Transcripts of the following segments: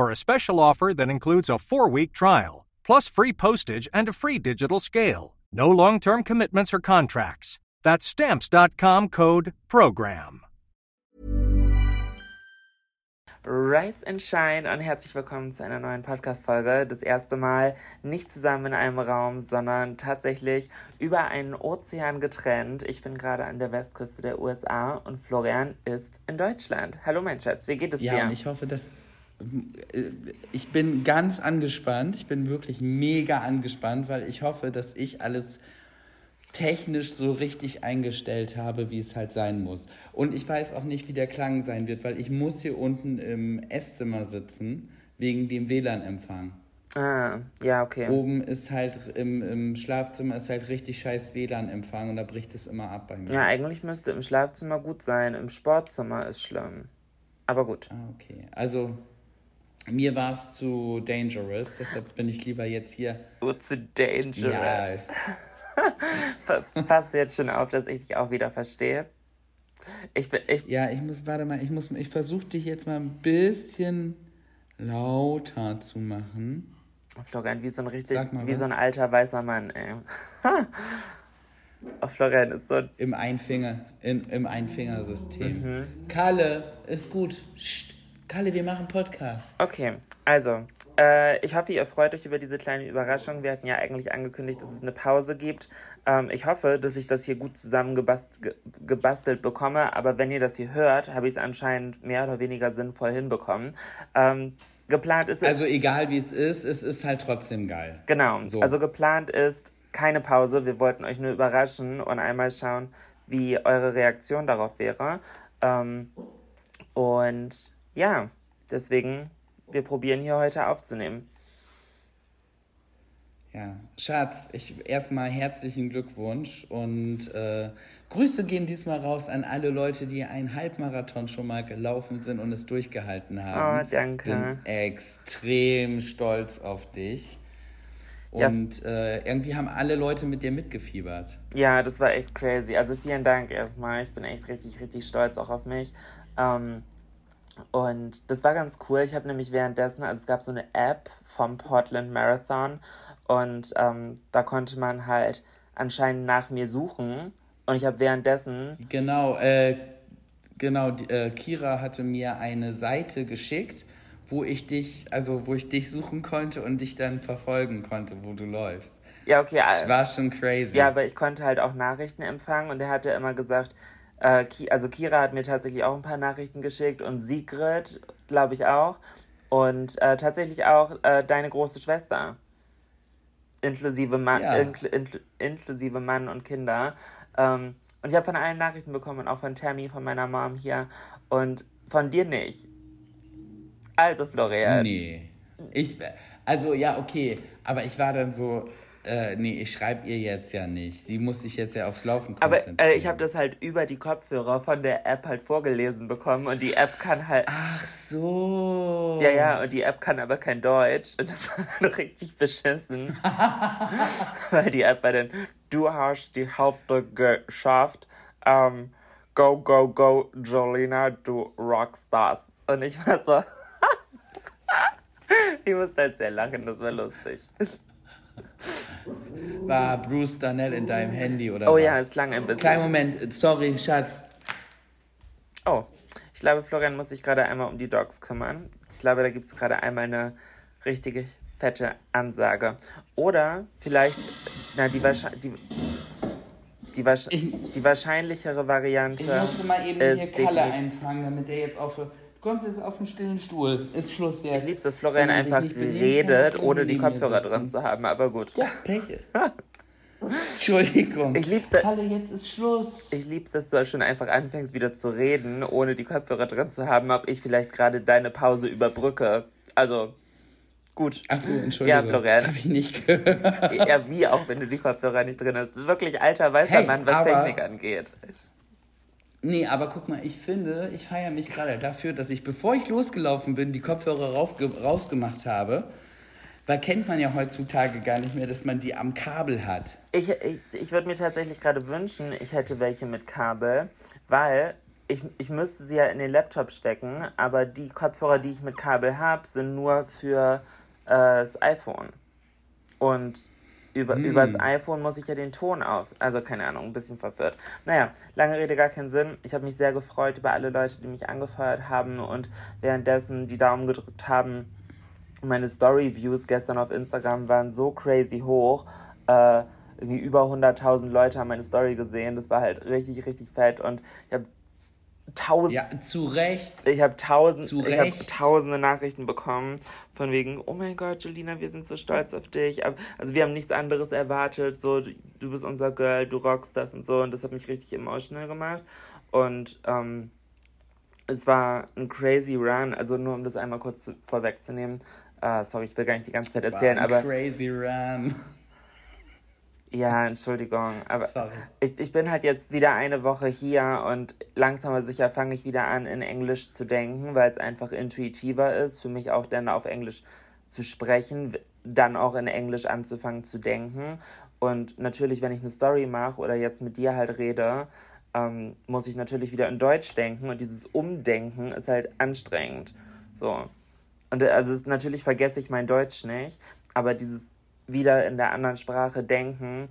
for a special offer that includes a four week trial, plus free postage and a free digital scale. No long term commitments or contracts. That's stamps.com code PROGRAM. Rise and Shine und herzlich willkommen zu einer neuen Podcast-Folge. Das erste Mal nicht zusammen in einem Raum, sondern tatsächlich über einen Ozean getrennt. Ich bin gerade an der Westküste der USA und Florian ist in Deutschland. Hallo mein Schatz, wie geht es ja, dir? Ja, ich hoffe, dass ich bin ganz angespannt. Ich bin wirklich mega angespannt, weil ich hoffe, dass ich alles technisch so richtig eingestellt habe, wie es halt sein muss. Und ich weiß auch nicht, wie der Klang sein wird, weil ich muss hier unten im Esszimmer sitzen, wegen dem WLAN-Empfang. Ah, ja, okay. Oben ist halt, im, im Schlafzimmer ist halt richtig scheiß WLAN-Empfang und da bricht es immer ab bei mir. Ja, eigentlich müsste im Schlafzimmer gut sein, im Sportzimmer ist schlimm. Aber gut. Ah, okay. Also, mir war es zu dangerous, deshalb bin ich lieber jetzt hier. Oh, zu dangerous. Ja. Passt jetzt schon auf, dass ich dich auch wieder verstehe. Ich bin, ich ja, ich muss, warte mal, ich muss, ich versuche dich jetzt mal ein bisschen lauter zu machen. Florian, wie so ein richtig, mal, wie was? so ein alter weißer Mann, ey. oh, Florian ist so. Im Einfinger, in, im Einfingersystem. Mhm. Kalle, ist gut. Psst. Kalle, wir machen Podcast. Okay, also, äh, ich hoffe, ihr freut euch über diese kleine Überraschung. Wir hatten ja eigentlich angekündigt, dass es eine Pause gibt. Ähm, ich hoffe, dass ich das hier gut zusammengebastelt bekomme, aber wenn ihr das hier hört, habe ich es anscheinend mehr oder weniger sinnvoll hinbekommen. Ähm, geplant ist Also egal wie es ist, es ist halt trotzdem geil. Genau. So. Also geplant ist keine Pause. Wir wollten euch nur überraschen und einmal schauen, wie eure Reaktion darauf wäre. Ähm, und ja, deswegen, wir probieren hier heute aufzunehmen. Ja, Schatz, ich erstmal herzlichen Glückwunsch und äh, Grüße gehen diesmal raus an alle Leute, die einen Halbmarathon schon mal gelaufen sind und es durchgehalten haben. Oh, danke. Bin extrem stolz auf dich. Und ja. äh, irgendwie haben alle Leute mit dir mitgefiebert. Ja, das war echt crazy. Also vielen Dank erstmal. Ich bin echt richtig, richtig stolz auch auf mich. Ähm, und das war ganz cool. Ich habe nämlich währenddessen, also es gab so eine App vom Portland Marathon und ähm, da konnte man halt anscheinend nach mir suchen. Und ich habe währenddessen. Genau, äh, genau, äh, Kira hatte mir eine Seite geschickt, wo ich dich, also wo ich dich suchen konnte und dich dann verfolgen konnte, wo du läufst. Ja, okay. Das war schon crazy. Ja, aber ich konnte halt auch Nachrichten empfangen und er hatte immer gesagt, äh, also Kira hat mir tatsächlich auch ein paar Nachrichten geschickt und Sigrid, glaube ich auch. Und äh, tatsächlich auch äh, deine große Schwester. Inklusive Mann, ja. inkl inkl inklusive Mann und Kinder. Ähm, und ich habe von allen Nachrichten bekommen, auch von Tammy, von meiner Mom hier. Und von dir nicht. Also, Florian. Nee. Ich, also, ja, okay. Aber ich war dann so, äh, nee, ich schreibe ihr jetzt ja nicht. Sie muss sich jetzt ja aufs Laufen konzentrieren. Aber äh, ich habe das halt über die Kopfhörer von der App halt vorgelesen bekommen und die App kann halt. Ach so. Ja, ja, und die App kann aber kein Deutsch und das war halt richtig beschissen. Weil die App bei den Du hast die Hälfte geschafft. Ähm, go, go, go, Jolina, du rockstars. Und ich war so. ich musste halt sehr lachen, das war lustig. War Bruce Darnell in deinem Handy oder Oh was? ja, es klang ein bisschen. Kleinen Moment, sorry, Schatz. Oh, ich glaube, Florian muss sich gerade einmal um die Dogs kümmern. Ich glaube, da gibt es gerade einmal eine richtige fette Ansage. Oder vielleicht, na, die, die, die, die wahrscheinlichere Variante. Ich musste mal eben hier Kalle einfangen, damit der jetzt aufhört. Du kommst jetzt auf den stillen Stuhl. Ist Schluss jetzt. Ich lieb's, dass Florian einfach redet, ohne die Kopfhörer drin zu haben, aber gut. Ja, Pech. Entschuldigung. Ich lieb's, Halle, jetzt ist Schluss. Ich lieb's, dass du schon einfach anfängst wieder zu reden, ohne die Kopfhörer drin zu haben, ob ich vielleicht gerade deine Pause überbrücke. Also, gut. Achso, Entschuldigung. Ja, Florian. Das habe ich nicht gehört. Ja, wie auch, wenn du die Kopfhörer nicht drin hast. Wirklich alter weißer hey, Mann, was Technik angeht. Nee, aber guck mal, ich finde, ich feiere mich gerade dafür, dass ich, bevor ich losgelaufen bin, die Kopfhörer rausgemacht habe. Weil kennt man ja heutzutage gar nicht mehr, dass man die am Kabel hat. Ich, ich, ich würde mir tatsächlich gerade wünschen, ich hätte welche mit Kabel, weil ich, ich müsste sie ja in den Laptop stecken, aber die Kopfhörer, die ich mit Kabel habe, sind nur für äh, das iPhone. Und über, hm. Übers iPhone muss ich ja den Ton auf. Also keine Ahnung, ein bisschen verwirrt. Naja, lange Rede, gar keinen Sinn. Ich habe mich sehr gefreut über alle Leute, die mich angefeuert haben und währenddessen die Daumen gedrückt haben. Meine Story-Views gestern auf Instagram waren so crazy hoch. Äh, irgendwie über 100.000 Leute haben meine Story gesehen. Das war halt richtig, richtig fett. Und ich habe tausend. Ja, zu Recht. Ich habe tausend, ich habe tausende Nachrichten bekommen von wegen, oh mein Gott, Julina, wir sind so stolz auf dich. Also wir haben nichts anderes erwartet. So, du bist unser Girl, du rockst das und so. Und das hat mich richtig emotional gemacht. Und ähm, es war ein crazy Run. Also nur um das einmal kurz zu, vorwegzunehmen. Uh, sorry, ich will gar nicht die ganze Zeit erzählen, aber. Crazy Run. Ja, Entschuldigung, aber ich, ich bin halt jetzt wieder eine Woche hier und langsam aber sicher fange ich wieder an, in Englisch zu denken, weil es einfach intuitiver ist, für mich auch dann auf Englisch zu sprechen, dann auch in Englisch anzufangen zu denken. Und natürlich, wenn ich eine Story mache oder jetzt mit dir halt rede, ähm, muss ich natürlich wieder in Deutsch denken und dieses Umdenken ist halt anstrengend. So. Und also natürlich vergesse ich mein Deutsch nicht, aber dieses wieder in der anderen Sprache denken,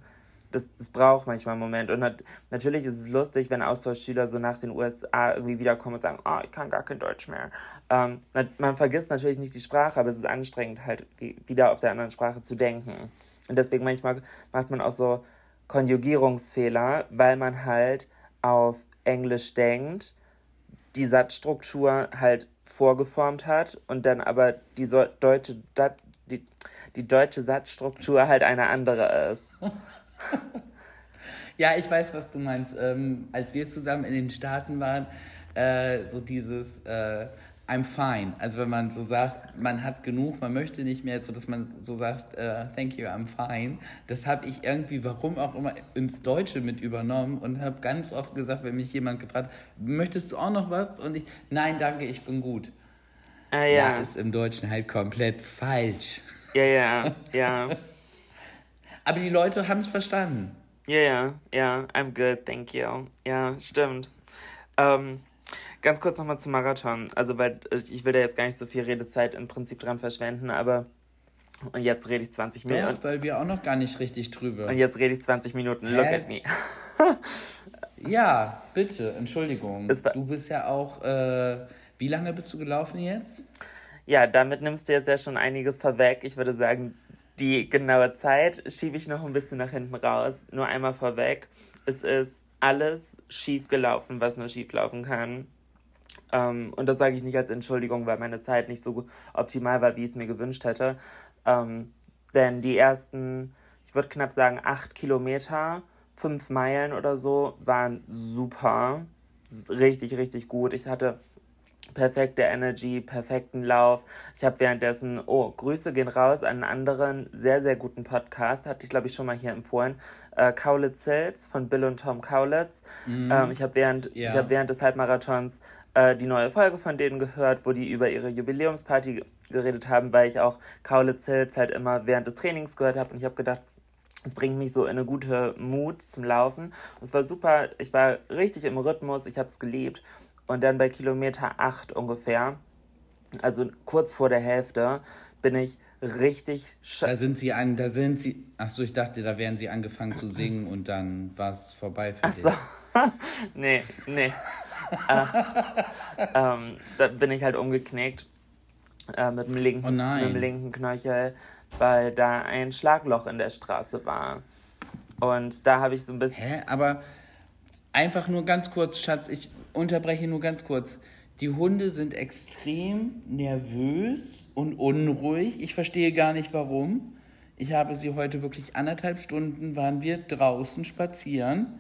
das, das braucht manchmal einen Moment. Und nat natürlich ist es lustig, wenn Austauschschüler so nach den USA irgendwie wiederkommen und sagen, oh, ich kann gar kein Deutsch mehr. Ähm, man vergisst natürlich nicht die Sprache, aber es ist anstrengend, halt wieder auf der anderen Sprache zu denken. Und deswegen manchmal macht man auch so Konjugierungsfehler, weil man halt auf Englisch denkt, die Satzstruktur halt vorgeformt hat und dann aber die so deutsche, die, die deutsche Satzstruktur halt eine andere ist. ja, ich weiß, was du meinst. Ähm, als wir zusammen in den Staaten waren, äh, so dieses äh, I'm fine. Also wenn man so sagt, man hat genug, man möchte nicht mehr, so dass man so sagt, uh, thank you, I'm fine. Das habe ich irgendwie, warum auch immer, ins Deutsche mit übernommen und habe ganz oft gesagt, wenn mich jemand gefragt hat, möchtest du auch noch was? Und ich, nein, danke, ich bin gut. Ah, ja. ja, ist im Deutschen halt komplett falsch. Ja, ja, ja. Aber die Leute haben es verstanden. Ja, ja, ja, I'm good, thank you. Ja, stimmt. Ähm, ganz kurz nochmal zum Marathon. Also, weil ich will da jetzt gar nicht so viel Redezeit im Prinzip dran verschwenden, aber und jetzt rede ich 20 Minuten. Doch, weil wir auch noch gar nicht richtig drüber. Und jetzt rede ich 20 Minuten. Hä? Look at me. ja, bitte, Entschuldigung. Du bist ja auch, äh, wie lange bist du gelaufen jetzt? Ja, damit nimmst du jetzt ja schon einiges vorweg. Ich würde sagen, die genaue Zeit schiebe ich noch ein bisschen nach hinten raus. Nur einmal vorweg. Es ist alles schief gelaufen, was nur schief laufen kann. Ähm, und das sage ich nicht als Entschuldigung, weil meine Zeit nicht so optimal war, wie ich es mir gewünscht hätte. Ähm, denn die ersten, ich würde knapp sagen, acht Kilometer, fünf Meilen oder so, waren super. Richtig, richtig gut. Ich hatte perfekte Energy, perfekten Lauf. Ich habe währenddessen, oh, Grüße gehen raus an einen anderen sehr, sehr guten Podcast, hatte ich glaube ich schon mal hier empfohlen, äh, Kaulitz Hills von Bill und Tom Kaulitz. Mm. Ähm, ich habe während, ja. hab während des Halbmarathons äh, die neue Folge von denen gehört, wo die über ihre Jubiläumsparty geredet haben, weil ich auch Kaulitz Hills halt immer während des Trainings gehört habe und ich habe gedacht, es bringt mich so in eine gute Mut zum Laufen. Und es war super, ich war richtig im Rhythmus, ich habe es geliebt. Und dann bei Kilometer 8 ungefähr, also kurz vor der Hälfte, bin ich richtig Da sind sie an, da sind sie. Achso, ich dachte, da wären sie angefangen zu singen und dann war es vorbei für Ach dich. So. nee, nee. äh, ähm, da bin ich halt umgeknickt äh, mit, dem linken, oh mit dem linken Knöchel, weil da ein Schlagloch in der Straße war. Und da habe ich so ein bisschen. Hä? Aber einfach nur ganz kurz, Schatz, ich unterbreche nur ganz kurz. Die Hunde sind extrem nervös und unruhig. Ich verstehe gar nicht warum. Ich habe sie heute wirklich anderthalb Stunden waren wir draußen spazieren,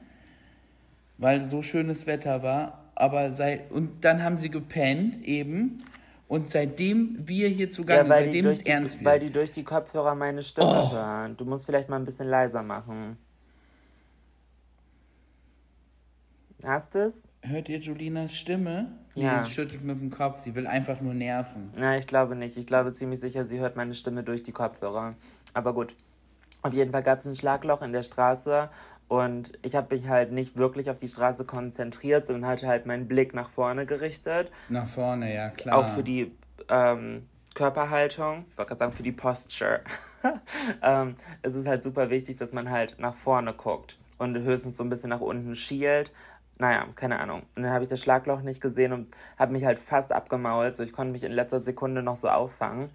weil so schönes Wetter war. Aber seit, und dann haben sie gepennt eben. Und seitdem wir hier zugange ja, seitdem es ernst wird. Weil die durch die Kopfhörer meine Stimme oh. hören. Du musst vielleicht mal ein bisschen leiser machen. Hast du es? Hört ihr Julinas Stimme? Ja. Sie schüttelt mit dem Kopf, sie will einfach nur nerven. Nein, ich glaube nicht. Ich glaube ziemlich sicher, sie hört meine Stimme durch die Kopfhörer. Aber gut. Auf jeden Fall gab es ein Schlagloch in der Straße und ich habe mich halt nicht wirklich auf die Straße konzentriert, sondern hatte halt meinen Blick nach vorne gerichtet. Nach vorne, ja, klar. Auch für die ähm, Körperhaltung, ich wollte gerade sagen, für die Posture. ähm, es ist halt super wichtig, dass man halt nach vorne guckt und höchstens so ein bisschen nach unten schielt, naja, keine Ahnung. Und dann habe ich das Schlagloch nicht gesehen und habe mich halt fast abgemault. So, ich konnte mich in letzter Sekunde noch so auffangen.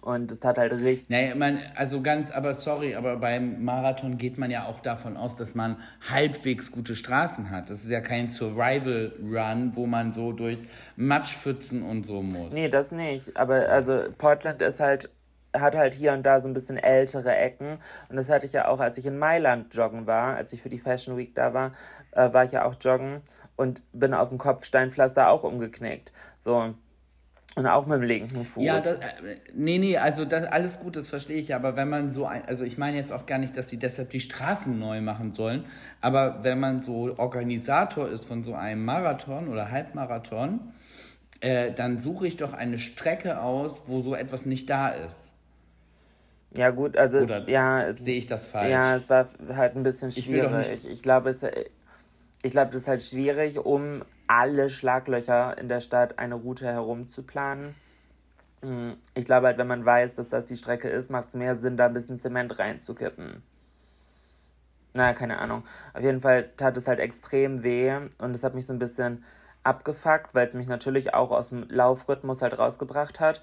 Und es hat halt richtig. Naja, man, also ganz, aber sorry, aber beim Marathon geht man ja auch davon aus, dass man halbwegs gute Straßen hat. Das ist ja kein Survival Run, wo man so durch Matschpfützen und so muss. Nee, das nicht. Aber also Portland ist halt hat halt hier und da so ein bisschen ältere Ecken. Und das hatte ich ja auch, als ich in Mailand joggen war, als ich für die Fashion Week da war, äh, war ich ja auch joggen und bin auf dem Kopfsteinpflaster auch umgeknickt. So. Und auch mit dem linken Fuß. Ja, das, äh, nee, nee, also das, alles gut, das verstehe ich. Aber wenn man so ein, also ich meine jetzt auch gar nicht, dass sie deshalb die Straßen neu machen sollen. Aber wenn man so Organisator ist von so einem Marathon oder Halbmarathon, äh, dann suche ich doch eine Strecke aus, wo so etwas nicht da ist. Ja, gut, also. Oder ja, sehe ich das falsch? Ja, es war halt ein bisschen schwierig. Ich, ich glaube, es, ich glaube, das ist halt schwierig, um alle Schlaglöcher in der Stadt eine Route herumzuplanen. Hm, ich glaube halt, wenn man weiß, dass das die Strecke ist, macht es mehr Sinn, da ein bisschen Zement reinzukippen. Naja, keine Ahnung. Auf jeden Fall tat es halt extrem weh und es hat mich so ein bisschen abgefuckt, weil es mich natürlich auch aus dem Laufrhythmus halt rausgebracht hat.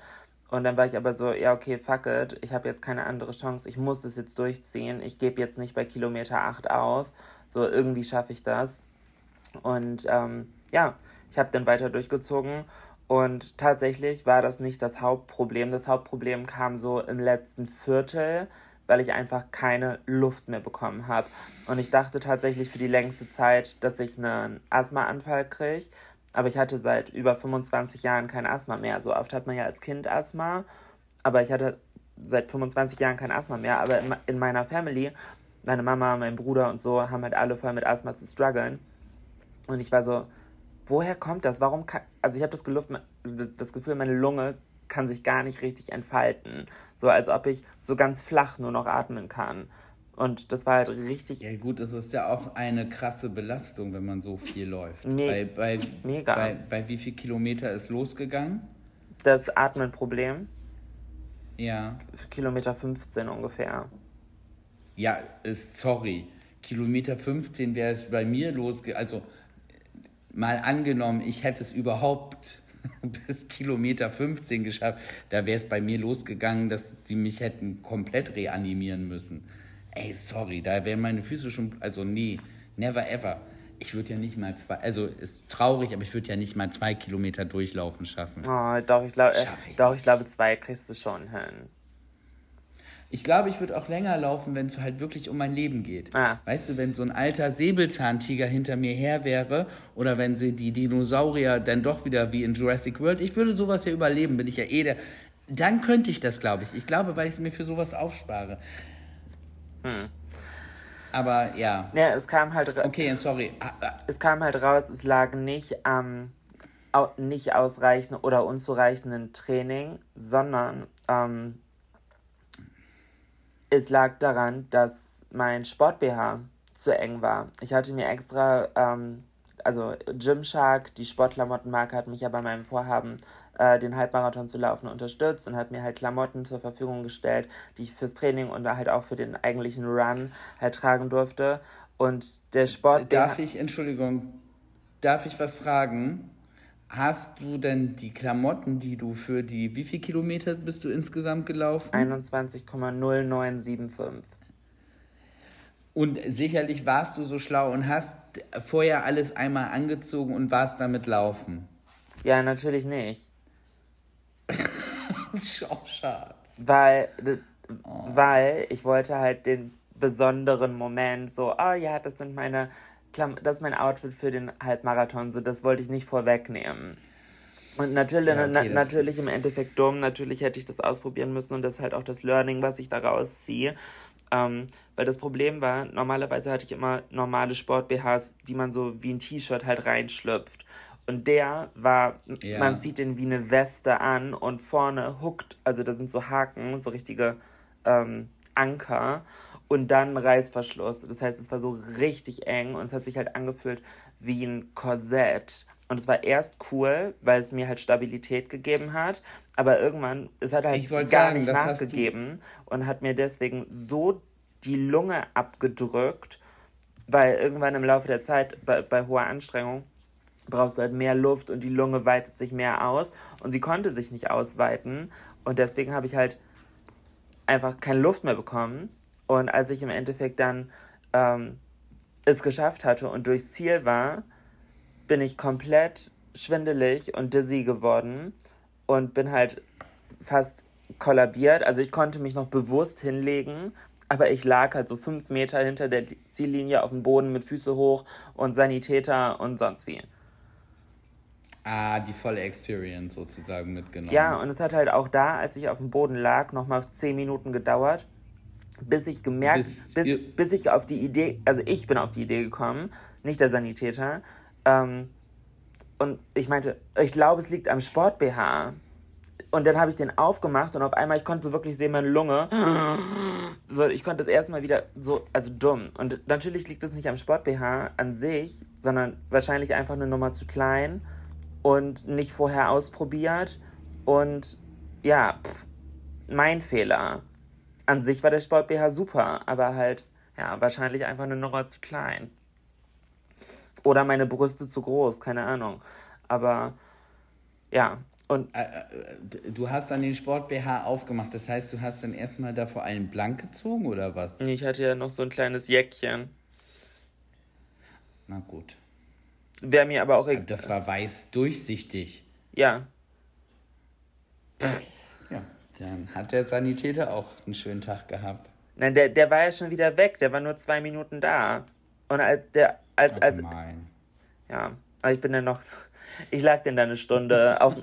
Und dann war ich aber so, ja, okay, fuck it, ich habe jetzt keine andere Chance, ich muss das jetzt durchziehen. Ich gebe jetzt nicht bei Kilometer 8 auf. So, irgendwie schaffe ich das. Und ähm, ja, ich habe dann weiter durchgezogen. Und tatsächlich war das nicht das Hauptproblem. Das Hauptproblem kam so im letzten Viertel, weil ich einfach keine Luft mehr bekommen habe. Und ich dachte tatsächlich für die längste Zeit, dass ich einen Asthmaanfall kriege. Aber ich hatte seit über 25 Jahren kein Asthma mehr. So oft hat man ja als Kind Asthma, aber ich hatte seit 25 Jahren kein Asthma mehr. Aber in, in meiner Family, meine Mama, mein Bruder und so, haben halt alle voll mit Asthma zu strugglen. Und ich war so, woher kommt das? Warum kann, also ich habe das, das Gefühl, meine Lunge kann sich gar nicht richtig entfalten. So als ob ich so ganz flach nur noch atmen kann. Und das war halt richtig. Ja, gut, das ist ja auch eine krasse Belastung, wenn man so viel läuft. Me bei, bei, mega. Bei, bei wie viel Kilometer ist losgegangen? Das Atmenproblem. Ja. Kilometer 15 ungefähr. Ja, ist, sorry. Kilometer 15 wäre es bei mir losgegangen. Also, mal angenommen, ich hätte es überhaupt bis Kilometer 15 geschafft, da wäre es bei mir losgegangen, dass sie mich hätten komplett reanimieren müssen. Ey, sorry, da wären meine Füße schon. Also, nee, never ever. Ich würde ja nicht mal zwei, also ist traurig, aber ich würde ja nicht mal zwei Kilometer durchlaufen schaffen. Oh, doch, ich glaube, äh, doch, ich glaube, zwei kriegst du schon hin. Ich glaube, ich würde auch länger laufen, wenn es halt wirklich um mein Leben geht. Ah. Weißt du, wenn so ein alter Säbelzahntiger hinter mir her wäre oder wenn sie die Dinosaurier dann doch wieder wie in Jurassic World, ich würde sowas ja überleben, bin ich ja eh der. Dann könnte ich das, glaube ich. Ich glaube, weil ich es mir für sowas aufspare. Hm. Aber ja. Ja, es kam halt. Okay, sorry. Ah, ah. Es kam halt raus, es lag nicht am au nicht ausreichenden oder unzureichenden Training, sondern ähm, es lag daran, dass mein Sport-BH zu eng war. Ich hatte mir extra, ähm, also Gymshark, die Sportklamottenmarke, hat mich ja bei meinem Vorhaben, äh, den Halbmarathon zu laufen, unterstützt und hat mir halt Klamotten zur Verfügung gestellt, die ich fürs Training und halt auch für den eigentlichen Run halt tragen durfte. Und der Sport. Darf ich, Entschuldigung, darf ich was fragen? Hast du denn die Klamotten, die du für die, wie viele Kilometer bist du insgesamt gelaufen? 21,0975. Und sicherlich warst du so schlau und hast vorher alles einmal angezogen und warst damit laufen. Ja, natürlich nicht. Schau, Schatz. Weil, oh. weil ich wollte halt den besonderen Moment so, oh ja, das sind meine das ist mein Outfit für den Halbmarathon, so das wollte ich nicht vorwegnehmen. Und natürlich, ja, okay, na, natürlich im Endeffekt dumm, natürlich hätte ich das ausprobieren müssen und das ist halt auch das Learning, was ich daraus ziehe. Ähm, weil das Problem war, normalerweise hatte ich immer normale Sport-BHs, die man so wie ein T-Shirt halt reinschlüpft. Und der war, ja. man zieht den wie eine Weste an und vorne huckt, also da sind so Haken, so richtige ähm, Anker und dann Reißverschluss. Das heißt, es war so richtig eng und es hat sich halt angefühlt wie ein Korsett. Und es war erst cool, weil es mir halt Stabilität gegeben hat, aber irgendwann, es hat halt gar sagen, nicht nachgegeben und hat mir deswegen so die Lunge abgedrückt, weil irgendwann im Laufe der Zeit bei, bei hoher Anstrengung brauchst du halt mehr Luft und die Lunge weitet sich mehr aus und sie konnte sich nicht ausweiten und deswegen habe ich halt einfach keine Luft mehr bekommen und als ich im Endeffekt dann ähm, es geschafft hatte und durchs Ziel war, bin ich komplett schwindelig und dizzy geworden und bin halt fast kollabiert. Also ich konnte mich noch bewusst hinlegen, aber ich lag halt so fünf Meter hinter der Ziellinie auf dem Boden mit Füße hoch und Sanitäter und sonst wie. Ah, die volle Experience sozusagen mitgenommen. Ja, und es hat halt auch da, als ich auf dem Boden lag, nochmal zehn Minuten gedauert bis ich gemerkt, bis, bis, bis, ich auf die Idee, also ich bin auf die Idee gekommen, nicht der Sanitäter. Ähm, und ich meinte, ich glaube, es liegt am Sport-BH. Und dann habe ich den aufgemacht und auf einmal, ich konnte so wirklich sehen, meine Lunge. So, ich konnte das erstmal wieder so, also dumm. Und natürlich liegt es nicht am Sport-BH an sich, sondern wahrscheinlich einfach eine Nummer zu klein und nicht vorher ausprobiert. Und ja, pff, mein Fehler an sich war der Sport BH super, aber halt, ja, wahrscheinlich einfach eine Nummer zu klein. Oder meine Brüste zu groß, keine Ahnung. Aber ja, und. Äh, du hast dann den Sport BH aufgemacht, das heißt, du hast dann erstmal da vor allem blank gezogen oder was? Ich hatte ja noch so ein kleines Jäckchen. Na gut. Wäre mir aber auch egal. Das war weiß durchsichtig. Ja. Dann hat der Sanitäter auch einen schönen Tag gehabt. Nein, der, der war ja schon wieder weg. Der war nur zwei Minuten da. Und als der, als, als. Ja, aber ich bin dann noch. Ich lag denn da eine Stunde auf.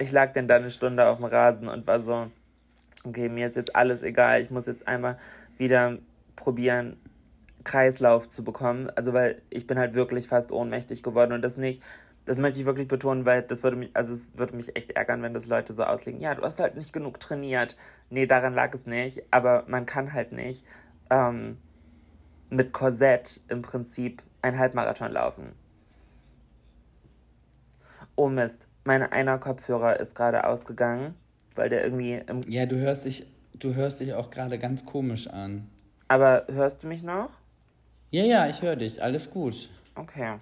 ich lag denn da eine Stunde auf dem Rasen und war so. Okay, mir ist jetzt alles egal. Ich muss jetzt einmal wieder probieren, Kreislauf zu bekommen. Also, weil ich bin halt wirklich fast ohnmächtig geworden und das nicht, das möchte ich wirklich betonen, weil das würde mich, also es würde mich echt ärgern, wenn das Leute so auslegen, ja, du hast halt nicht genug trainiert. Nee, daran lag es nicht, aber man kann halt nicht ähm, mit Korsett im Prinzip ein Halbmarathon laufen. Oh Mist, mein einer Kopfhörer ist gerade ausgegangen, weil der irgendwie im. Ja, du hörst dich, du hörst dich auch gerade ganz komisch an. Aber hörst du mich noch? Ja, ja, ich höre dich. Alles gut. Okay.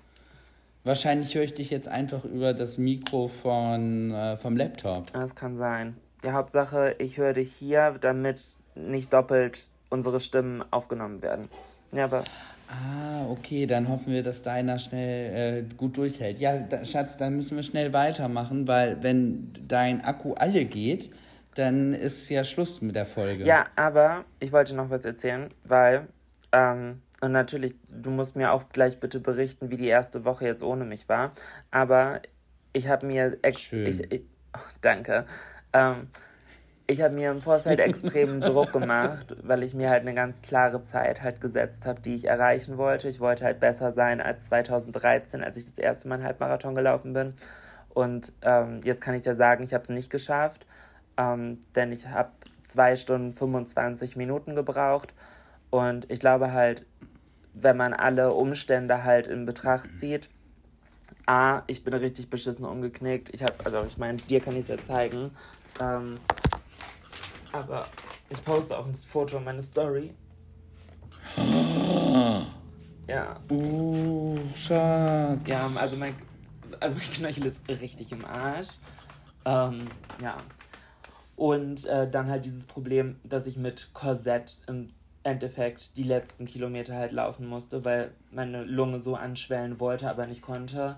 Wahrscheinlich höre ich dich jetzt einfach über das Mikro von, äh, vom Laptop. Das kann sein. Die Hauptsache, ich höre dich hier, damit nicht doppelt unsere Stimmen aufgenommen werden. Ja, aber. Ah, okay, dann hoffen wir, dass deiner schnell äh, gut durchhält. Ja, da, Schatz, dann müssen wir schnell weitermachen, weil wenn dein Akku alle geht, dann ist ja Schluss mit der Folge. Ja, aber ich wollte noch was erzählen, weil, ähm, und natürlich, du musst mir auch gleich bitte berichten, wie die erste Woche jetzt ohne mich war. Aber ich habe mir. Schön. Ich, ich, oh, danke. Ähm, ich habe mir im Vorfeld extremen Druck gemacht, weil ich mir halt eine ganz klare Zeit halt gesetzt habe, die ich erreichen wollte. Ich wollte halt besser sein als 2013, als ich das erste Mal einen Halbmarathon gelaufen bin. Und ähm, jetzt kann ich dir sagen, ich habe es nicht geschafft, ähm, denn ich habe zwei Stunden 25 Minuten gebraucht. Und ich glaube halt, wenn man alle Umstände halt in Betracht zieht, A, ich bin richtig beschissen umgeknickt. Ich habe, also ich meine, dir kann ich es ja zeigen. Ähm, aber ich poste auch ein Foto in meine Story. Ja. Uh, Schatz. Ja, also mein, also mein Knöchel ist richtig im Arsch. Ähm, ja. Und äh, dann halt dieses Problem, dass ich mit Korsett im Endeffekt die letzten Kilometer halt laufen musste, weil meine Lunge so anschwellen wollte, aber nicht konnte.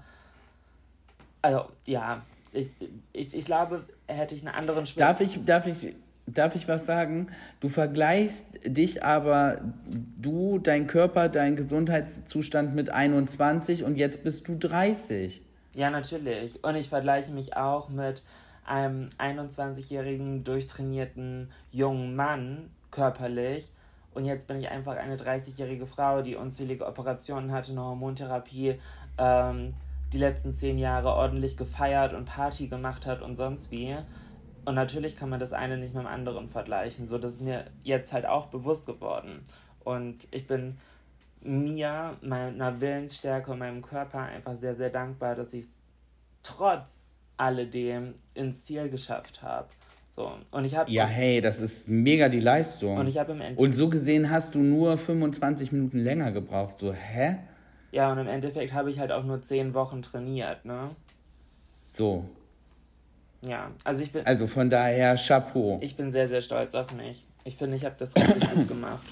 Also, ja, ich, ich, ich glaube, hätte ich einen anderen Schwimmer. Darf ich, darf ich, darf ich was sagen? Du vergleichst dich aber, du, dein Körper, dein Gesundheitszustand mit 21 und jetzt bist du 30. Ja, natürlich. Und ich vergleiche mich auch mit einem 21-jährigen, durchtrainierten jungen Mann körperlich. Und jetzt bin ich einfach eine 30-jährige Frau, die unzählige Operationen hatte, eine Hormontherapie, ähm, die letzten zehn Jahre ordentlich gefeiert und Party gemacht hat und sonst wie. Und natürlich kann man das eine nicht mit dem anderen vergleichen. So, das ist mir jetzt halt auch bewusst geworden. Und ich bin mir, meiner Willensstärke und meinem Körper einfach sehr, sehr dankbar, dass ich es trotz alledem ins Ziel geschafft habe. So, und ich habe. Ja, hey, das ist mega die Leistung. Und ich habe im Endeffekt. Und so gesehen hast du nur 25 Minuten länger gebraucht. So, hä? Ja, und im Endeffekt habe ich halt auch nur 10 Wochen trainiert, ne? So. Ja, also ich bin. Also von daher Chapeau. Ich bin sehr, sehr stolz auf mich. Ich finde, ich habe das richtig gut gemacht.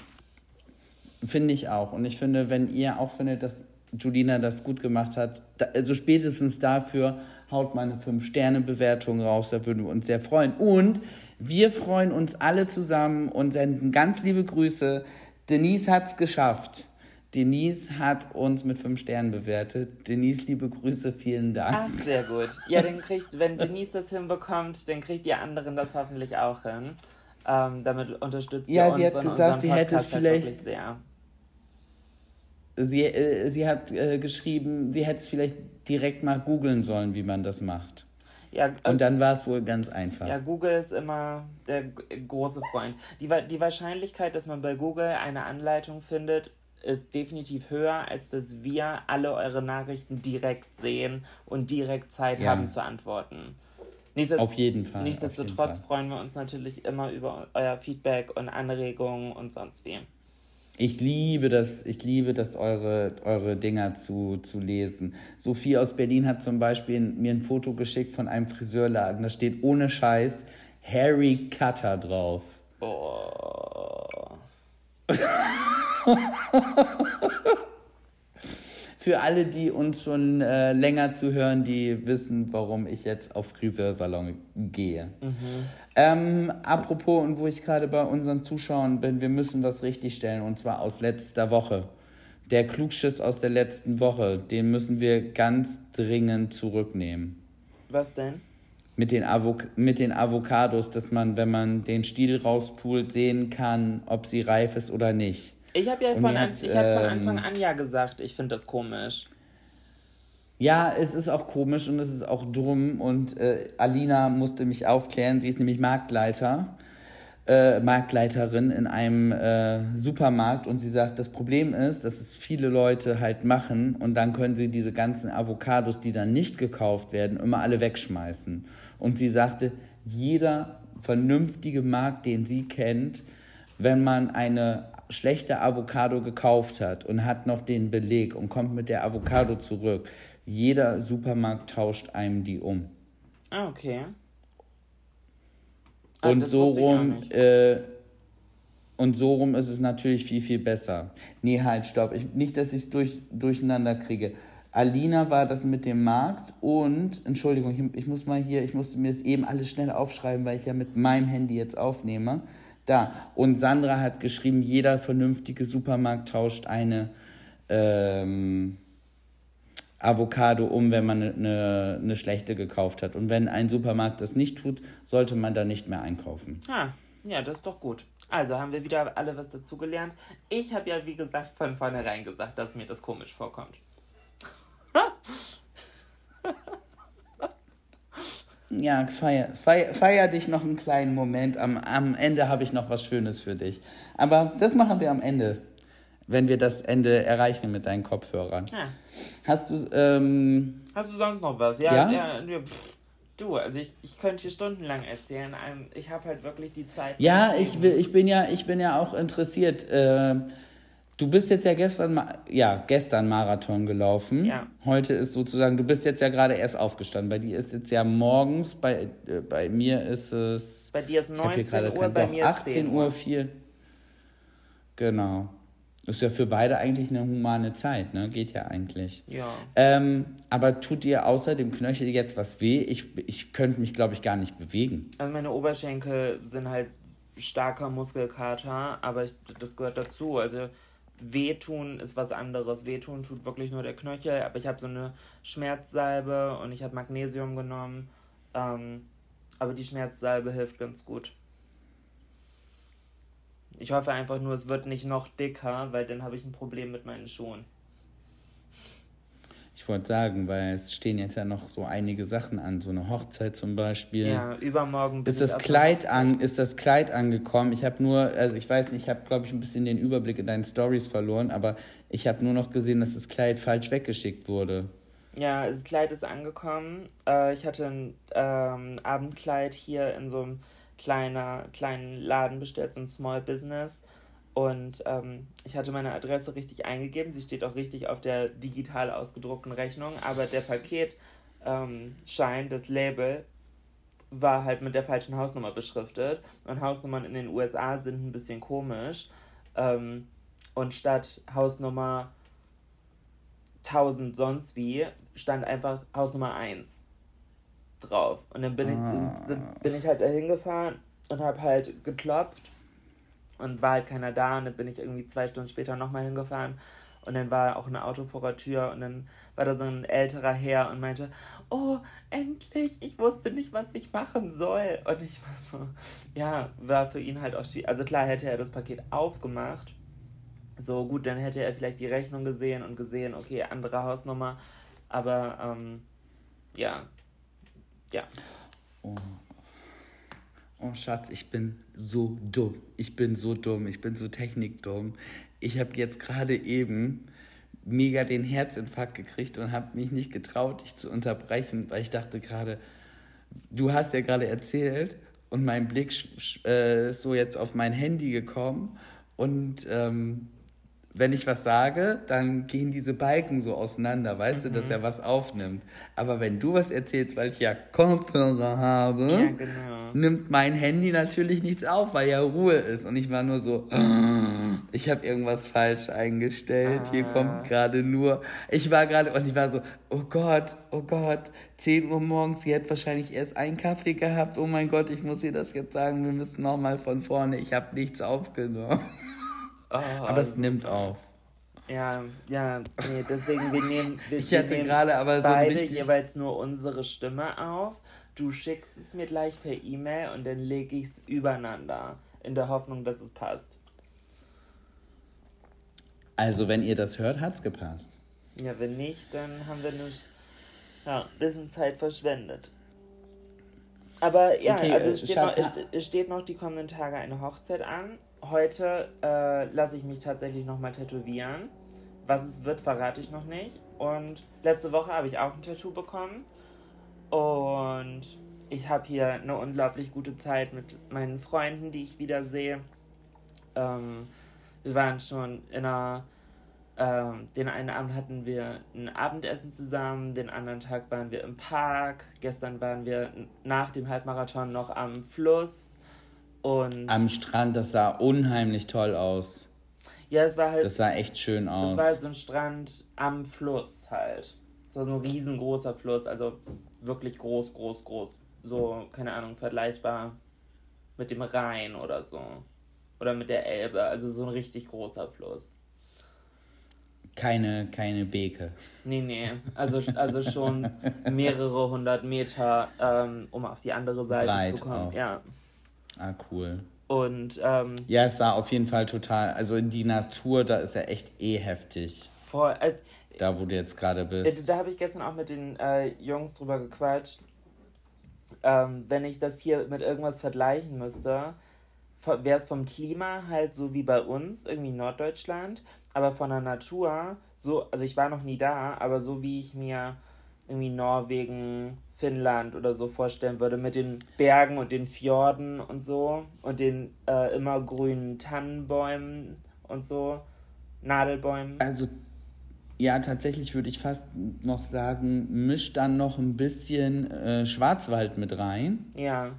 Finde ich auch. Und ich finde, wenn ihr auch findet, dass Julina das gut gemacht hat, also spätestens dafür haut mal eine 5-Sterne-Bewertung raus, da würden wir uns sehr freuen. Und wir freuen uns alle zusammen und senden ganz liebe Grüße. Denise hat es geschafft. Denise hat uns mit fünf Sternen bewertet. Denise, liebe Grüße, vielen Dank. Ach, sehr gut. Ja, dann kriegt, wenn Denise das hinbekommt, dann kriegt ihr anderen das hoffentlich auch hin. Ähm, damit unterstützt ihr ja, uns sie hat gesagt, sie hätte es halt vielleicht sehr. Sie, äh, sie hat äh, geschrieben, sie hätte es vielleicht direkt mal googeln sollen, wie man das macht. Ja, äh, und dann war es wohl ganz einfach. Ja, Google ist immer der große Freund. Die, die Wahrscheinlichkeit, dass man bei Google eine Anleitung findet, ist definitiv höher, als dass wir alle eure Nachrichten direkt sehen und direkt Zeit ja. haben zu antworten. Auf jeden Fall. Nichtsdestotrotz freuen wir uns natürlich immer über euer Feedback und Anregungen und sonst wie. Ich liebe das, ich liebe das, eure, eure Dinger zu, zu lesen. Sophie aus Berlin hat zum Beispiel mir ein Foto geschickt von einem Friseurladen. Da steht ohne Scheiß Harry Cutter drauf. Oh. Für alle, die uns schon äh, länger zuhören, die wissen, warum ich jetzt auf Friseursalon gehe. Mhm. Ähm, apropos, und wo ich gerade bei unseren Zuschauern bin, wir müssen was richtigstellen, und zwar aus letzter Woche. Der Klugschiss aus der letzten Woche, den müssen wir ganz dringend zurücknehmen. Was denn? Mit den, Avok mit den Avocados, dass man, wenn man den Stiel rauspult, sehen kann, ob sie reif ist oder nicht. Ich habe ja von, hat, ich hab von Anfang ähm, an ja gesagt, ich finde das komisch. Ja, es ist auch komisch und es ist auch dumm. Und äh, Alina musste mich aufklären. Sie ist nämlich Marktleiter, äh, Marktleiterin in einem äh, Supermarkt. Und sie sagt, das Problem ist, dass es viele Leute halt machen und dann können sie diese ganzen Avocados, die dann nicht gekauft werden, immer alle wegschmeißen. Und sie sagte, jeder vernünftige Markt, den sie kennt, wenn man eine schlechte Avocado gekauft hat und hat noch den Beleg und kommt mit der Avocado zurück, jeder Supermarkt tauscht einem die um. Ah, okay. Ah, und so rum, äh, und so rum ist es natürlich viel, viel besser. Nee, halt, stopp. Ich, nicht, dass ich es durch, durcheinander kriege. Alina war das mit dem Markt und, Entschuldigung, ich, ich muss mal hier, ich musste mir das eben alles schnell aufschreiben, weil ich ja mit meinem Handy jetzt aufnehme. Da. Und Sandra hat geschrieben, jeder vernünftige Supermarkt tauscht eine ähm, Avocado um, wenn man eine, eine, schlechte gekauft hat. Und wenn ein Supermarkt das nicht tut, sollte man da nicht mehr einkaufen. Ah, ja, das ist doch gut. Also haben wir wieder alle was dazugelernt. Ich habe ja, wie gesagt, von vornherein gesagt, dass mir das komisch vorkommt. Ja, feier, feier, feier dich noch einen kleinen Moment. Am, am Ende habe ich noch was Schönes für dich. Aber das machen wir am Ende, wenn wir das Ende erreichen mit deinen Kopfhörern. Ja. Hast du. Ähm, Hast du sonst noch was? Ja, ja. ja pff, du, also ich, ich könnte hier stundenlang erzählen. Ich habe halt wirklich die Zeit. Ja, ich, ich, bin ja, ich bin ja auch interessiert. Äh, Du bist jetzt ja gestern, ja, gestern Marathon gelaufen. Ja. Heute ist sozusagen, du bist jetzt ja gerade erst aufgestanden. Bei dir ist jetzt ja morgens, bei, äh, bei mir ist es. Bei dir ist 19 Uhr, bei mir ist 18 Uhr 4. Genau. Ist ja für beide eigentlich eine humane Zeit, ne? Geht ja eigentlich. Ja. Ähm, aber tut dir außer dem Knöchel jetzt was weh? Ich, ich könnte mich, glaube ich, gar nicht bewegen. Also meine Oberschenkel sind halt starker Muskelkater, aber ich, das gehört dazu. Also Wehtun ist was anderes. Wehtun tut wirklich nur der Knöchel, aber ich habe so eine Schmerzsalbe und ich habe Magnesium genommen. Ähm, aber die Schmerzsalbe hilft ganz gut. Ich hoffe einfach nur, es wird nicht noch dicker, weil dann habe ich ein Problem mit meinen Schuhen. Ich wollte sagen, weil es stehen jetzt ja noch so einige Sachen an, so eine Hochzeit zum Beispiel. Ja, übermorgen. Ist das Kleid an, ist das Kleid angekommen? Ich habe nur, also ich weiß nicht, ich habe glaube ich ein bisschen den Überblick in deinen Stories verloren, aber ich habe nur noch gesehen, dass das Kleid falsch weggeschickt wurde. Ja, das Kleid ist angekommen. Äh, ich hatte ein ähm, Abendkleid hier in so einem kleiner, kleinen Laden bestellt, so ein Small Business. Und ähm, ich hatte meine Adresse richtig eingegeben. Sie steht auch richtig auf der digital ausgedruckten Rechnung. Aber der Paketschein, ähm, das Label, war halt mit der falschen Hausnummer beschriftet. Und Hausnummern in den USA sind ein bisschen komisch. Ähm, und statt Hausnummer 1000 sonst wie stand einfach Hausnummer 1 drauf. Und dann bin, ah. ich, bin ich halt da hingefahren und habe halt geklopft und war halt keiner da und dann bin ich irgendwie zwei Stunden später nochmal hingefahren und dann war auch ein Auto vor der Tür und dann war da so ein älterer Herr und meinte, oh, endlich, ich wusste nicht, was ich machen soll. Und ich war so, ja, war für ihn halt auch schwierig. Also klar hätte er das Paket aufgemacht. So gut, dann hätte er vielleicht die Rechnung gesehen und gesehen, okay, andere Hausnummer. Aber ähm, ja, ja. Oh. Oh Schatz, ich bin so dumm. Ich bin so dumm. Ich bin so technikdumm. Ich habe jetzt gerade eben mega den Herzinfarkt gekriegt und habe mich nicht getraut, dich zu unterbrechen, weil ich dachte gerade, du hast ja gerade erzählt und mein Blick äh, ist so jetzt auf mein Handy gekommen und ähm, wenn ich was sage, dann gehen diese Balken so auseinander, weißt mhm. du, dass er was aufnimmt. Aber wenn du was erzählst, weil ich ja Kopfhörer habe, ja, genau. Nimmt mein Handy natürlich nichts auf, weil ja Ruhe ist. Und ich war nur so, ich habe irgendwas falsch eingestellt. Ah. Hier kommt gerade nur, ich war gerade, und ich war so, oh Gott, oh Gott, 10 Uhr morgens, sie hat wahrscheinlich erst einen Kaffee gehabt. Oh mein Gott, ich muss ihr das jetzt sagen, wir müssen nochmal von vorne, ich habe nichts aufgenommen. Oh, aber es nimmt auf. Ja, ja, nee, deswegen, wir nehmen, wir, ich hatte nehmen gerade aber so beide jeweils nur unsere Stimme auf. Du schickst es mir gleich per E-Mail und dann lege ich es übereinander, in der Hoffnung, dass es passt. Also, wenn ihr das hört, hat es gepasst. Ja, wenn nicht, dann haben wir nur ja, ein bisschen Zeit verschwendet. Aber ja, okay, also es steht, noch, es steht noch die kommenden Tage eine Hochzeit an heute äh, lasse ich mich tatsächlich nochmal tätowieren. Was es wird, verrate ich noch nicht. Und letzte Woche habe ich auch ein Tattoo bekommen. Und ich habe hier eine unglaublich gute Zeit mit meinen Freunden, die ich wiedersehe. Ähm, wir waren schon in einer. Ähm, den einen Abend hatten wir ein Abendessen zusammen, den anderen Tag waren wir im Park. Gestern waren wir nach dem Halbmarathon noch am Fluss und Am Strand, das sah unheimlich toll aus. Ja, es war halt. Das sah echt schön aus. Es war halt so ein Strand am Fluss halt. Es war so ein riesengroßer Fluss, also wirklich groß, groß, groß. So, keine Ahnung, vergleichbar mit dem Rhein oder so. Oder mit der Elbe, also so ein richtig großer Fluss. Keine, keine Beke. Nee, nee. Also, also schon mehrere hundert Meter, ähm, um auf die andere Seite Breit zu kommen. Auch. Ja. Ah, cool. Und ähm, ja, es sah auf jeden Fall total, also in die Natur, da ist ja echt eh heftig. Voll. Äh, da, wo du jetzt gerade bist. Äh, da habe ich gestern auch mit den äh, Jungs drüber gequatscht. Ähm, wenn ich das hier mit irgendwas vergleichen müsste, wäre es vom Klima halt so wie bei uns, irgendwie Norddeutschland, aber von der Natur, so, also ich war noch nie da, aber so wie ich mir irgendwie Norwegen, Finnland oder so vorstellen würde, mit den Bergen und den Fjorden und so und den äh, immergrünen Tannenbäumen und so, Nadelbäumen. Also ja, tatsächlich würde ich fast noch sagen, misch dann noch ein bisschen äh, Schwarzwald mit rein. Ja.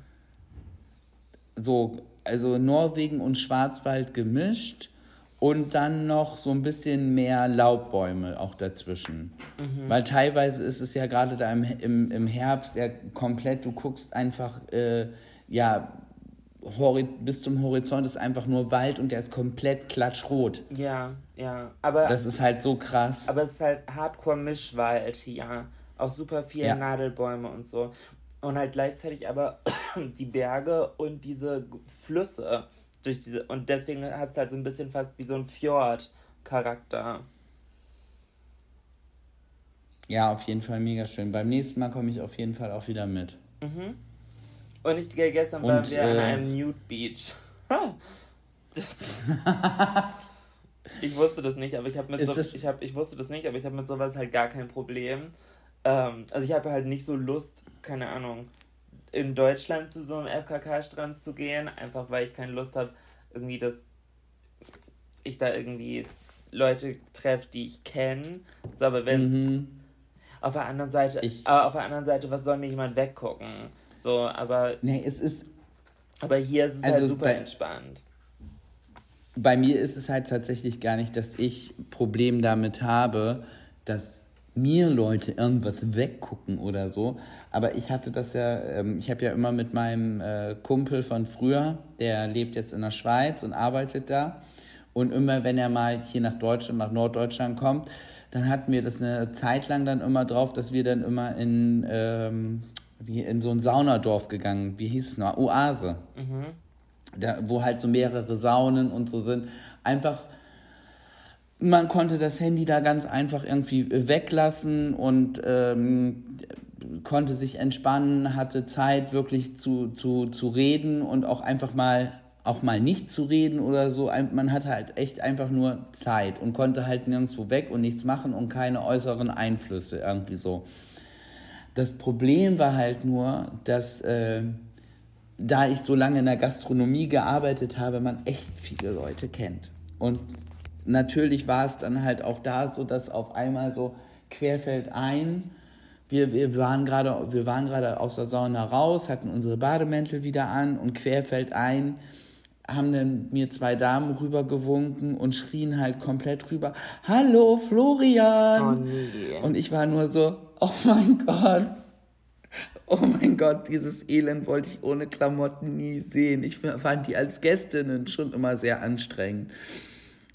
So, also Norwegen und Schwarzwald gemischt und dann noch so ein bisschen mehr Laubbäume auch dazwischen. Mhm. Weil teilweise ist es ja gerade da im, im, im Herbst ja komplett, du guckst einfach, äh, ja, bis zum Horizont ist einfach nur Wald und der ist komplett klatschrot. Ja, ja. Aber, das ist halt so krass. Aber es ist halt Hardcore-Mischwald, ja. Auch super viele ja. Nadelbäume und so. Und halt gleichzeitig aber die Berge und diese Flüsse durch diese. Und deswegen hat es halt so ein bisschen fast wie so ein Fjord-Charakter. Ja, auf jeden Fall mega schön. Beim nächsten Mal komme ich auf jeden Fall auch wieder mit. Mhm. Und ich gestern waren wir äh, an einem Nude Beach. ich wusste das nicht, aber ich habe mit so, ich habe ich wusste das nicht, aber ich habe mit sowas halt gar kein Problem. Ähm, also ich habe halt nicht so Lust, keine Ahnung, in Deutschland zu so einem FKK-Strand zu gehen, einfach weil ich keine Lust habe, irgendwie, dass ich da irgendwie Leute treffe, die ich kenne. So, aber wenn. Mhm. Auf der anderen Seite, ich, aber auf der anderen Seite, was soll mir jemand weggucken? So, aber. Nee, es ist. Aber hier ist es also halt super bei, entspannt. Bei mir ist es halt tatsächlich gar nicht, dass ich Problem damit habe, dass mir Leute irgendwas weggucken oder so. Aber ich hatte das ja, ähm, ich habe ja immer mit meinem äh, Kumpel von früher, der lebt jetzt in der Schweiz und arbeitet da. Und immer, wenn er mal hier nach Deutschland, nach Norddeutschland kommt, dann hatten wir das eine Zeit lang dann immer drauf, dass wir dann immer in, ähm, wie in so ein Saunadorf gegangen, wie hieß es noch, Oase. Mhm. Da, wo halt so mehrere Saunen und so sind. Einfach man konnte das Handy da ganz einfach irgendwie weglassen und ähm, konnte sich entspannen, hatte Zeit wirklich zu, zu, zu reden und auch einfach mal auch mal nicht zu reden oder so. Man hatte halt echt einfach nur Zeit und konnte halt nirgendwo weg und nichts machen und keine äußeren Einflüsse irgendwie so. Das Problem war halt nur, dass äh, da ich so lange in der Gastronomie gearbeitet habe, man echt viele Leute kennt. Und natürlich war es dann halt auch da so, dass auf einmal so querfeld ein, wir, wir waren gerade wir waren gerade aus der Sauna raus, hatten unsere Bademäntel wieder an und querfeld ein haben dann mir zwei Damen rübergewunken und schrien halt komplett rüber, Hallo Florian! Oh nee. Und ich war nur so, oh mein Gott, oh mein Gott, dieses Elend wollte ich ohne Klamotten nie sehen. Ich fand die als Gästinnen schon immer sehr anstrengend.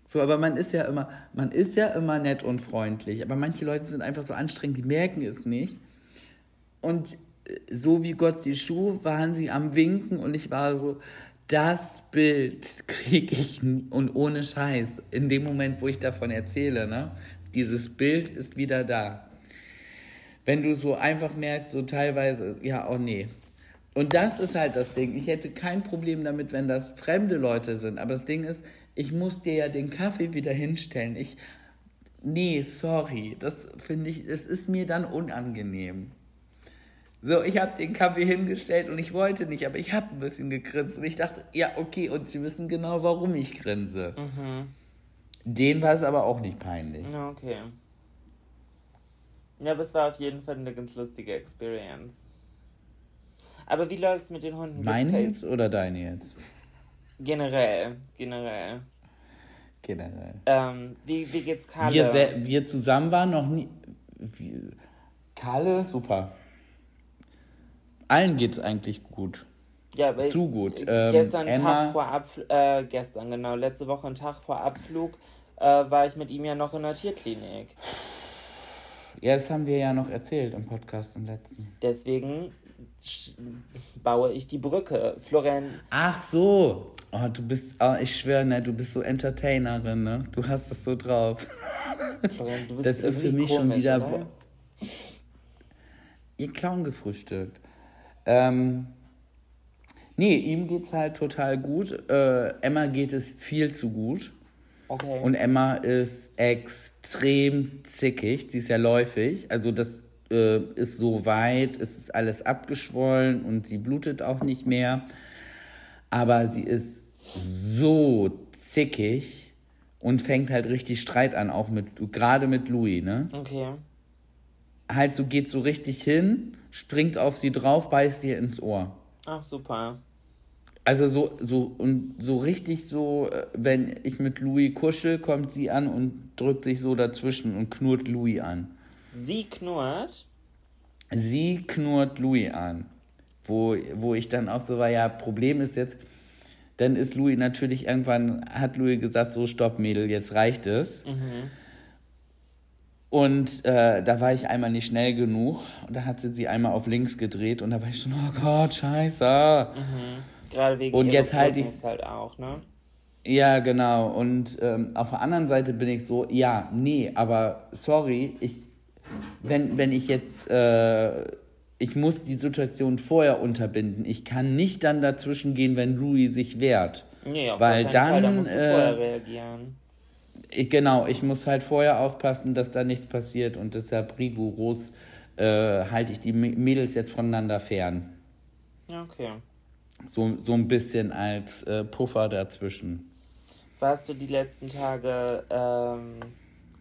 So, aber man ist ja immer, man ist ja immer nett und freundlich. Aber manche Leute sind einfach so anstrengend, die merken es nicht. Und äh, so wie Gott sie schuf, waren sie am Winken und ich war so, das Bild kriege ich und ohne Scheiß in dem Moment, wo ich davon erzähle, ne? Dieses Bild ist wieder da. Wenn du so einfach merkst, so teilweise, ja, oh nee. Und das ist halt das Ding. Ich hätte kein Problem damit, wenn das fremde Leute sind. Aber das Ding ist, ich muss dir ja den Kaffee wieder hinstellen. Ich, nee, sorry, das finde ich, es ist mir dann unangenehm. So, ich habe den Kaffee hingestellt und ich wollte nicht, aber ich habe ein bisschen gegrinst und ich dachte, ja, okay, und sie wissen genau, warum ich grinse. Mhm. Den war es aber auch nicht peinlich. Ja, okay. Ja, aber es war auf jeden Fall eine ganz lustige Experience. Aber wie läuft es mit den Hunden? Meine jetzt oder deine jetzt? Generell, generell. generell. Ähm, wie, wie geht's Kalle? Wir, wir zusammen waren noch nie. Wie, Kalle, super. Allen geht's eigentlich gut. ja, weil zu gut. Ähm, Gestern Emma- Tag vor Abflug, äh, gestern genau, letzte Woche einen Tag vor Abflug äh, war ich mit ihm ja noch in der Tierklinik. Ja, das haben wir ja noch erzählt im Podcast im letzten. Deswegen baue ich die Brücke. Florian, Ach so. Oh, du bist, oh, ich schwöre, ne, du bist so Entertainerin, ne? Du hast das so drauf. Florian, du bist Das ist für mich schon wieder. oder? Ihr Clown gefrühstückt. Ähm, nee, ihm geht's halt total gut. Äh, Emma geht es viel zu gut. Okay. Und Emma ist extrem zickig. Sie ist ja läufig. Also das äh, ist so weit, es ist alles abgeschwollen und sie blutet auch nicht mehr. Aber sie ist so zickig und fängt halt richtig Streit an, auch mit, gerade mit Louis, ne? okay. Halt so geht so richtig hin, springt auf sie drauf, beißt ihr ins Ohr. Ach, super. Also so, so und so richtig so, äh, wenn ich mit Louis kuschel, kommt sie an und drückt sich so dazwischen und knurrt Louis an. Sie knurrt. Sie knurrt Louis an. Wo, wo ich dann auch so war, ja, Problem ist jetzt, dann ist Louis natürlich irgendwann, hat Louis gesagt, so stopp Mädel, jetzt reicht es. Und äh, da war ich einmal nicht schnell genug und da hat sie sie einmal auf links gedreht und da war ich schon, oh Gott, scheiße. Gerade wegen Und jetzt halt ich's- halt auch, ne? Ja, genau. Und ähm, auf der anderen Seite bin ich so, ja, nee, aber sorry, ich, wenn, wenn ich jetzt, äh, ich muss die Situation vorher unterbinden. Ich kann nicht dann dazwischen gehen, wenn Louis sich wehrt. Nee, auf Weil keinen Fall, da dann, musst du äh, vorher reagieren. Ich, genau, ich muss halt vorher aufpassen, dass da nichts passiert und deshalb rigoros äh, halte ich die Mä- Mädels jetzt voneinander fern. Ja, okay. So, so ein bisschen als äh, Puffer dazwischen. Warst du die letzten Tage ähm,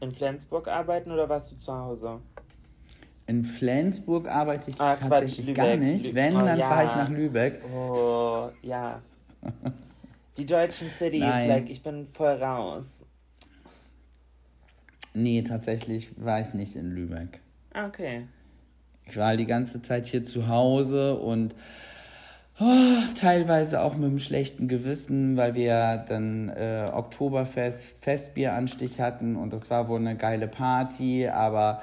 in Flensburg arbeiten oder warst du zu Hause? In Flensburg arbeite ich Ah, Quatsch, tatsächlich gar Lübeck. nicht. Lü- Wenn, oh, dann ja. fahre ich nach Lübeck. Oh, ja. Die deutschen Cities, Nein. like, ich bin voll raus. Nee, tatsächlich war ich nicht in Lübeck. Ah, okay. Ich war die ganze Zeit hier zu Hause und oh, teilweise auch mit einem schlechten Gewissen, weil wir dann äh, Oktoberfest, Festbieranstich hatten und das war wohl eine geile Party, aber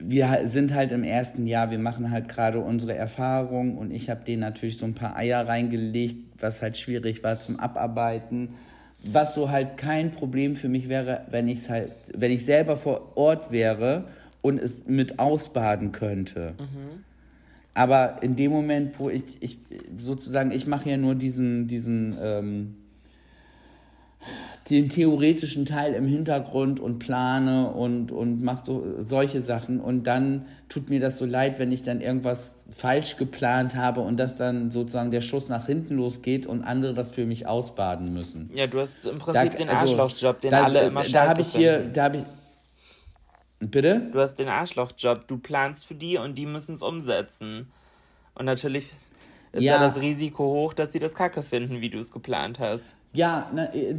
wir sind halt im ersten Jahr, wir machen halt gerade unsere Erfahrung und ich habe denen natürlich so ein paar Eier reingelegt, was halt schwierig war zum Abarbeiten. Was so halt kein Problem für mich wäre, wenn ich halt, wenn ich selber vor Ort wäre und es mit ausbaden könnte. Aber in dem Moment, wo ich, ich sozusagen, ich mache ja nur diesen, diesen, ähm, den theoretischen Teil im Hintergrund und plane und, und mache so solche Sachen. Und dann tut mir das so leid, wenn ich dann irgendwas falsch geplant habe und dass dann sozusagen der Schuss nach hinten losgeht und andere das für mich ausbaden müssen. Ja, du hast im Prinzip den also, Arschlochjob, den da, alle immer scheiße Da habe ich hier, finden. da habe ich. Bitte? Du hast den Arschlochjob, du planst für die und die müssen es umsetzen. Und natürlich ist Ja. da das Risiko hoch, dass sie das kacke finden, wie du es geplant hast. Ja, na, äh, äh,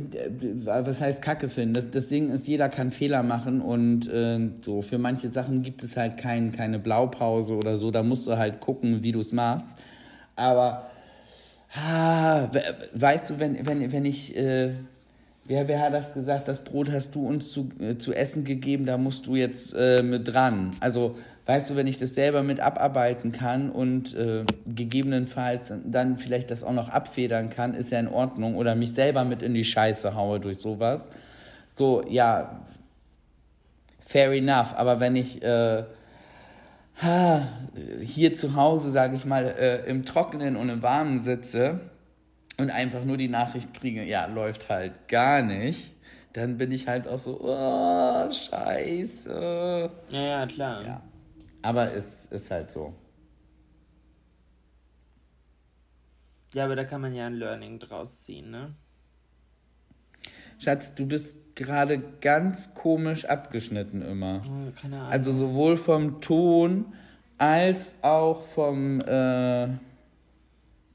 was heißt Kacke finden? Das, das Ding ist, jeder kann Fehler machen und äh, so für manche Sachen gibt es halt kein, keine Blaupause oder so. Da musst du halt gucken, wie du es machst. Aber ah, we- weißt du, wenn, wenn, wenn ich, äh, wer, wer hat das gesagt, das Brot hast du uns zu, äh, zu essen gegeben, da musst du jetzt äh, mit dran. Also weißt du, wenn ich das selber mit abarbeiten kann und äh, gegebenenfalls dann vielleicht das auch noch abfedern kann, ist ja in Ordnung. Oder mich selber mit in die Scheiße haue durch sowas. So, ja, fair enough. Aber wenn ich äh, hier zu Hause, sage ich mal, äh, im Trockenen und im Warmen sitze und einfach nur die Nachricht kriege, ja, läuft halt gar nicht, dann bin ich halt auch so, oh, scheiße. Ja, ja, klar. Ja. Aber es ist halt so. Ja, aber da kann man ja ein Learning draus ziehen, ne? Schatz, du bist gerade ganz komisch abgeschnitten immer. Oh, keine Ahnung. Also sowohl vom Ton als auch vom äh,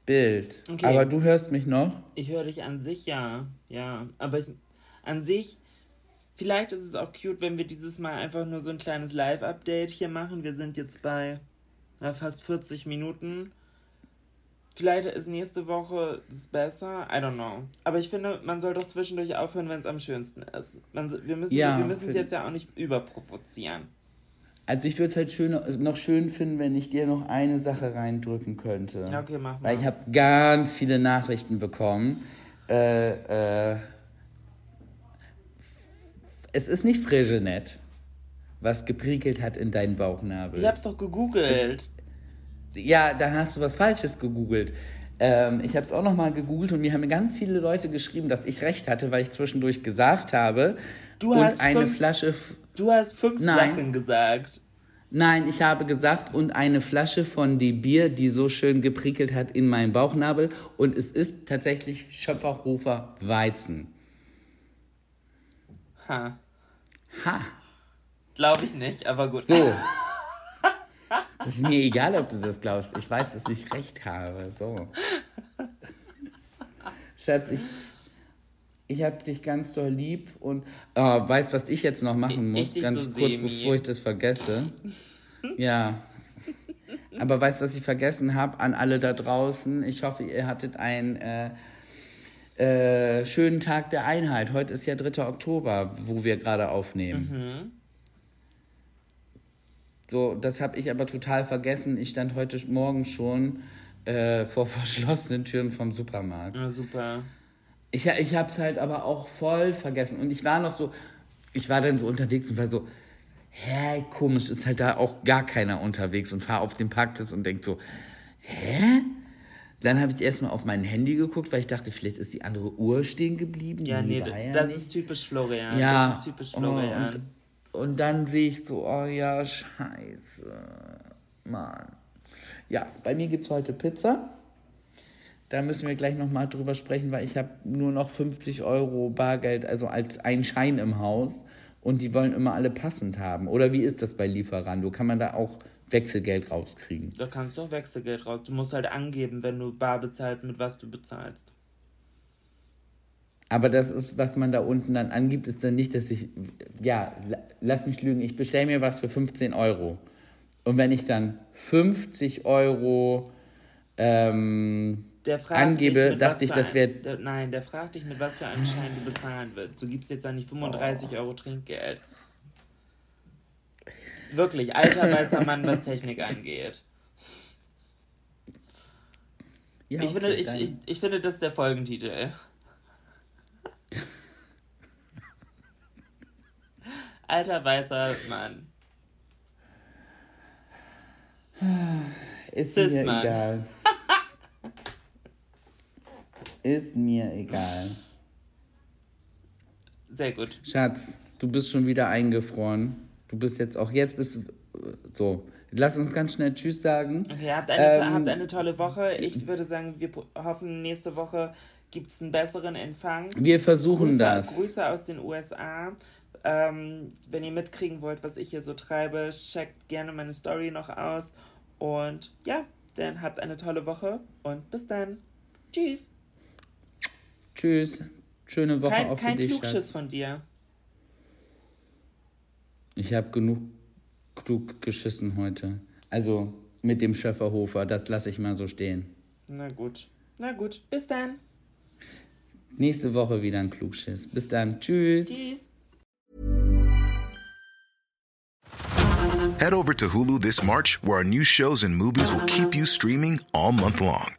Bild. Okay. Aber du hörst mich noch? Ich höre dich an sich ja, ja. Aber ich an sich, vielleicht ist es auch cute, wenn wir dieses Mal einfach nur so ein kleines Live-Update hier machen. Wir sind jetzt bei na, fast 40 Minuten. Vielleicht ist nächste Woche das besser. I don't know. Aber ich finde, man soll doch zwischendurch aufhören, wenn es am schönsten ist. Man, wir müssen Ja, wir es jetzt ja auch nicht überprovozieren. Also ich würde es halt schön, noch schön finden, wenn ich dir noch eine Sache reindrücken könnte. Ja, okay, mach Weil mal. ich habe ganz viele Nachrichten bekommen. Äh, äh, es ist nicht Frigenet, was geprickelt hat in deinen Bauchnabel. Ich hab's doch gegoogelt. Ja, dann hast du was Falsches gegoogelt. Ähm, ich habe es auch nochmal gegoogelt und mir haben ganz viele Leute geschrieben, dass ich recht hatte, weil ich zwischendurch gesagt habe. Du und hast eine Flasche. Du hast fünf Nein. Sachen gesagt. Nein, ich habe gesagt, und eine Flasche von dem Bier, die so schön geprickelt hat in meinen Bauchnabel. Und es ist tatsächlich Schöpferhofer Weizen. Ha. Ha, Glaube ich nicht, aber gut. so. Das ist mir egal, ob du das glaubst. Ich weiß, dass ich recht habe. So. Schatz, ich, ich habe dich ganz doll lieb und äh, weißt, was ich jetzt noch machen Ich muss, dich ganz so kurz, semi. bevor ich das vergesse. Ja. Aber weißt, was ich vergessen habe an alle da draußen? Ich hoffe, ihr hattet einen äh, äh, schönen Tag der Einheit. Heute ist ja 3. Oktober, wo wir gerade aufnehmen. Mhm. So, das habe ich aber total vergessen. Ich stand heute Morgen schon äh, vor verschlossenen Türen vom Supermarkt. Ja, super. Ich, ich habe es halt aber auch voll vergessen. Und ich war noch so, ich war dann so unterwegs und war so, hä, komisch, ist halt da auch gar keiner unterwegs und fahre auf den Parkplatz und denk so, hä? Dann habe ich erstmal auf mein Handy geguckt, weil ich dachte, vielleicht ist die andere Uhr stehen geblieben. Ja, nee, war ja das ist typisch Florian. Ja, Das ist typisch oh, Florian. und, und dann sehe ich so, oh ja, scheiße, Mann. Ja, bei mir gibt es heute Pizza. Da müssen wir gleich nochmal drüber sprechen, weil ich habe nur noch 50 Euro Bargeld, also als ein Schein im Haus. Und die wollen immer alle passend haben. Oder wie ist das bei Lieferando? Kann man da auch Wechselgeld rauskriegen? Da kannst du auch Wechselgeld raus. Du musst halt angeben, wenn du bar bezahlst, mit was du bezahlst. Aber das ist, was man da unten dann angibt, ist dann nicht, dass ich, ja, la- lass mich lügen, ich bestelle mir was für 15 Euro. Und wenn ich dann 50 Euro ähm, Der fragt angebe, dich, dachte ich, das wäre. Nein, der fragt dich, mit was für einem Schein du bezahlen willst. Du gibst jetzt dann nicht 35 Euro Trinkgeld. Wirklich, alter weißer Mann, was Technik angeht. Ja, Ich, finde, okay, ich, dann- ich, ich finde, das ist der Folgentitel. Alter weißer Mann. ist mir Cis-Mann. egal. Ist mir egal. Sehr gut. Schatz, du bist schon wieder eingefroren. Du bist jetzt auch jetzt bist so. Lass uns ganz schnell Tschüss sagen. Okay, habt eine, Ähm, habt eine tolle Woche. Ich würde sagen, wir hoffen, nächste Woche gibt es einen besseren Empfang. Wir versuchen Grüße, das. Grüße aus den USA. Ähm, wenn ihr mitkriegen wollt, was ich hier so treibe, checkt gerne meine Story noch aus. Und ja, dann habt eine tolle Woche und bis dann. Tschüss. Tschüss. Schöne Woche Kein, auch für kein dich, Klugschiss Schatz. von dir. Ich habe genug klug geschissen heute. Also mit dem Schöfferhofer, das lasse ich mal so stehen. Na gut. Na gut, bis dann. Nächste Woche wieder ein Klugschiss. Bis dann. Tschüss. Tschüss. Head over to Hulu this March, where our new shows and movies will keep you streaming all month long.